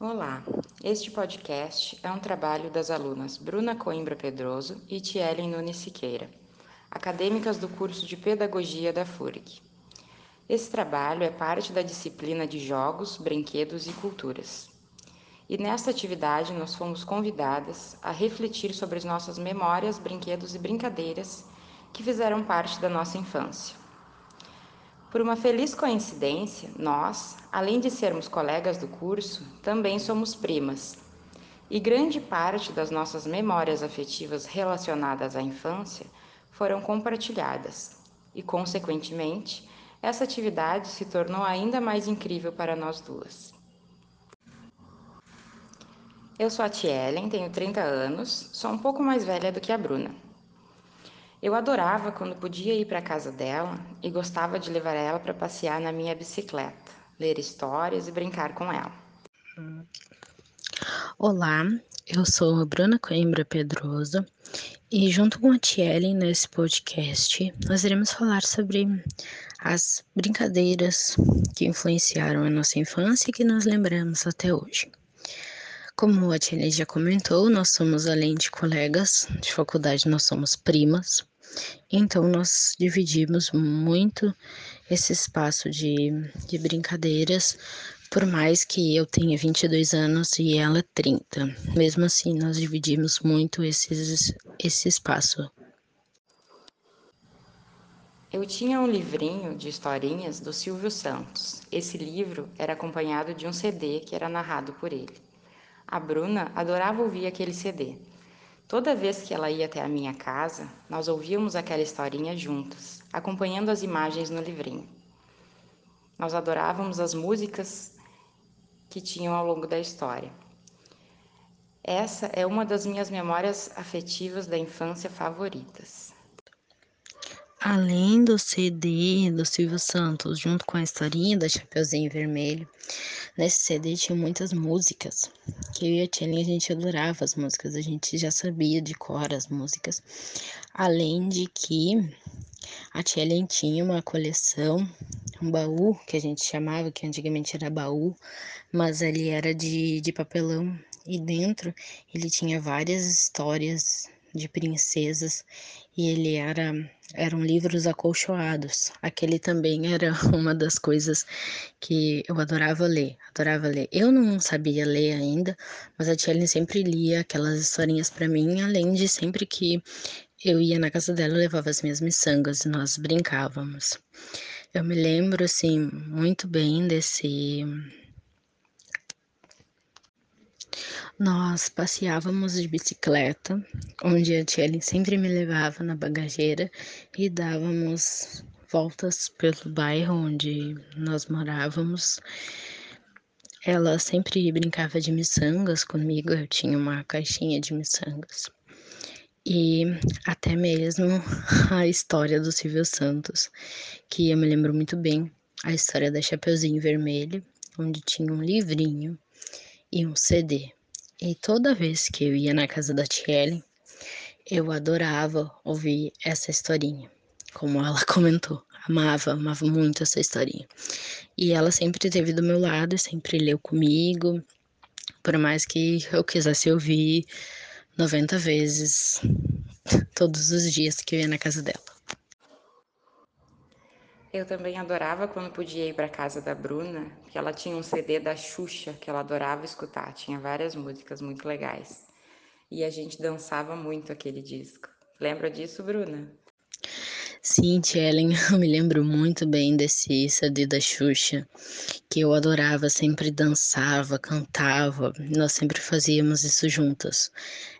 Olá, este podcast é um trabalho das alunas Bruna Coimbra Pedroso e Tielen Nunes Siqueira, acadêmicas do curso de Pedagogia da FURG. Esse trabalho é parte da disciplina de Jogos, Brinquedos e Culturas. E nesta atividade nós fomos convidadas a refletir sobre as nossas memórias, brinquedos e brincadeiras que fizeram parte da nossa infância. Por uma feliz coincidência, nós, além de sermos colegas do curso, também somos primas. E grande parte das nossas memórias afetivas relacionadas à infância foram compartilhadas. E, consequentemente, essa atividade se tornou ainda mais incrível para nós duas. Eu sou a Tielen, tenho 30 anos, sou um pouco mais velha do que a Bruna. Eu adorava quando podia ir para a casa dela e gostava de levar ela para passear na minha bicicleta, ler histórias e brincar com ela. Olá, eu sou a Bruna Coimbra Pedroso e junto com a Tielen nesse podcast nós iremos falar sobre as brincadeiras que influenciaram a nossa infância e que nós lembramos até hoje. Como a Tielen já comentou, nós somos além de colegas de faculdade, nós somos primas. Então, nós dividimos muito esse espaço de, de brincadeiras, por mais que eu tenha 22 anos e ela 30. Mesmo assim, nós dividimos muito esses, esse espaço. Eu tinha um livrinho de historinhas do Silvio Santos. Esse livro era acompanhado de um CD que era narrado por ele. A Bruna adorava ouvir aquele CD. Toda vez que ela ia até a minha casa, nós ouvíamos aquela historinha juntas, acompanhando as imagens no livrinho. Nós adorávamos as músicas que tinham ao longo da história. Essa é uma das minhas memórias afetivas da infância favoritas. Além do CD do Silvio Santos, junto com a historinha da Chapeuzinho Vermelho, nesse CD tinha muitas músicas, que eu e a Tia a gente adorava as músicas, a gente já sabia de cor as músicas. Além de que a Tia tinha uma coleção, um baú, que a gente chamava, que antigamente era baú, mas ele era de, de papelão, e dentro ele tinha várias histórias de princesas e ele era eram livros acolchoados. Aquele também era uma das coisas que eu adorava ler, adorava ler. Eu não sabia ler ainda, mas a Tia sempre lia aquelas historinhas para mim, além de sempre que eu ia na casa dela, eu levava as minhas miçangas e nós brincávamos. Eu me lembro assim muito bem desse Nós passeávamos de bicicleta, onde a tia sempre me levava na bagageira e dávamos voltas pelo bairro onde nós morávamos. Ela sempre brincava de miçangas comigo, eu tinha uma caixinha de miçangas. E até mesmo a história do Silvio Santos, que eu me lembro muito bem, a história da Chapeuzinho Vermelho, onde tinha um livrinho e um CD. E toda vez que eu ia na casa da Tiele, eu adorava ouvir essa historinha. Como ela comentou, amava, amava muito essa historinha. E ela sempre esteve do meu lado, sempre leu comigo, por mais que eu quisesse ouvir 90 vezes todos os dias que eu ia na casa dela. Eu também adorava quando podia ir para casa da Bruna, que ela tinha um CD da Xuxa que ela adorava escutar, tinha várias músicas muito legais. E a gente dançava muito aquele disco. Lembra disso, Bruna? Sim, Ellen, eu me lembro muito bem desse CD da Xuxa, que eu adorava, sempre dançava, cantava, nós sempre fazíamos isso juntas.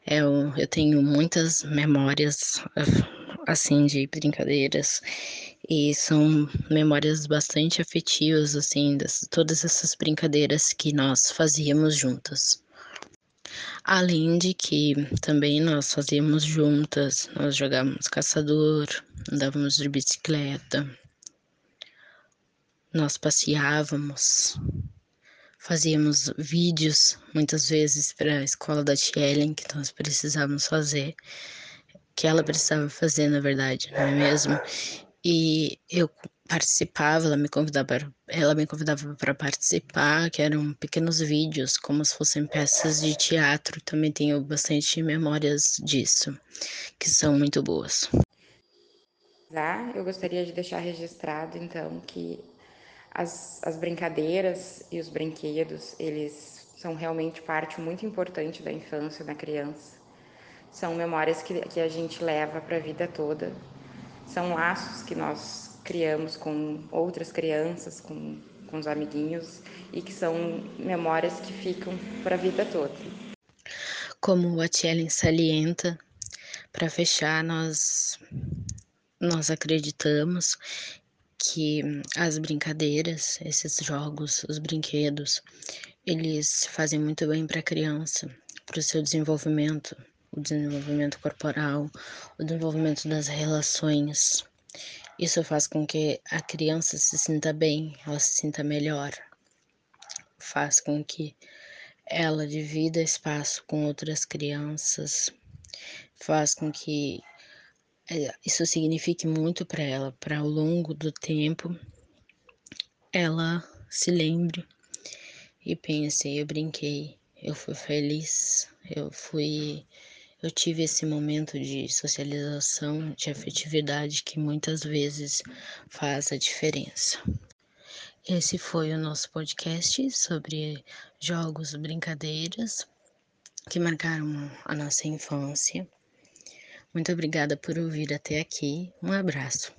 Eu, eu tenho muitas memórias, assim, de brincadeiras e são memórias bastante afetivas, assim, das, todas essas brincadeiras que nós fazíamos juntas. Além de que também nós fazíamos juntas, nós jogávamos caçador, andávamos de bicicleta, nós passeávamos, fazíamos vídeos muitas vezes para a escola da Tia que nós precisávamos fazer, que ela precisava fazer, na verdade, não é mesmo? e eu participava, ela me convidava, ela me convidava para participar, que eram pequenos vídeos, como se fossem peças de teatro. Também tenho bastante memórias disso, que são muito boas. Eu gostaria de deixar registrado, então, que as, as brincadeiras e os brinquedos, eles são realmente parte muito importante da infância da criança. São memórias que, que a gente leva para a vida toda. São laços que nós criamos com outras crianças, com, com os amiguinhos, e que são memórias que ficam para a vida toda. Como a Tchellen salienta, para fechar, nós, nós acreditamos que as brincadeiras, esses jogos, os brinquedos, eles fazem muito bem para a criança, para o seu desenvolvimento, o desenvolvimento corporal, o desenvolvimento das relações. Isso faz com que a criança se sinta bem, ela se sinta melhor. Faz com que ela divida espaço com outras crianças, faz com que é, isso signifique muito para ela, para ao longo do tempo ela se lembre e pense: eu brinquei, eu fui feliz, eu fui eu tive esse momento de socialização, de afetividade que muitas vezes faz a diferença. Esse foi o nosso podcast sobre jogos, brincadeiras que marcaram a nossa infância. Muito obrigada por ouvir até aqui. Um abraço.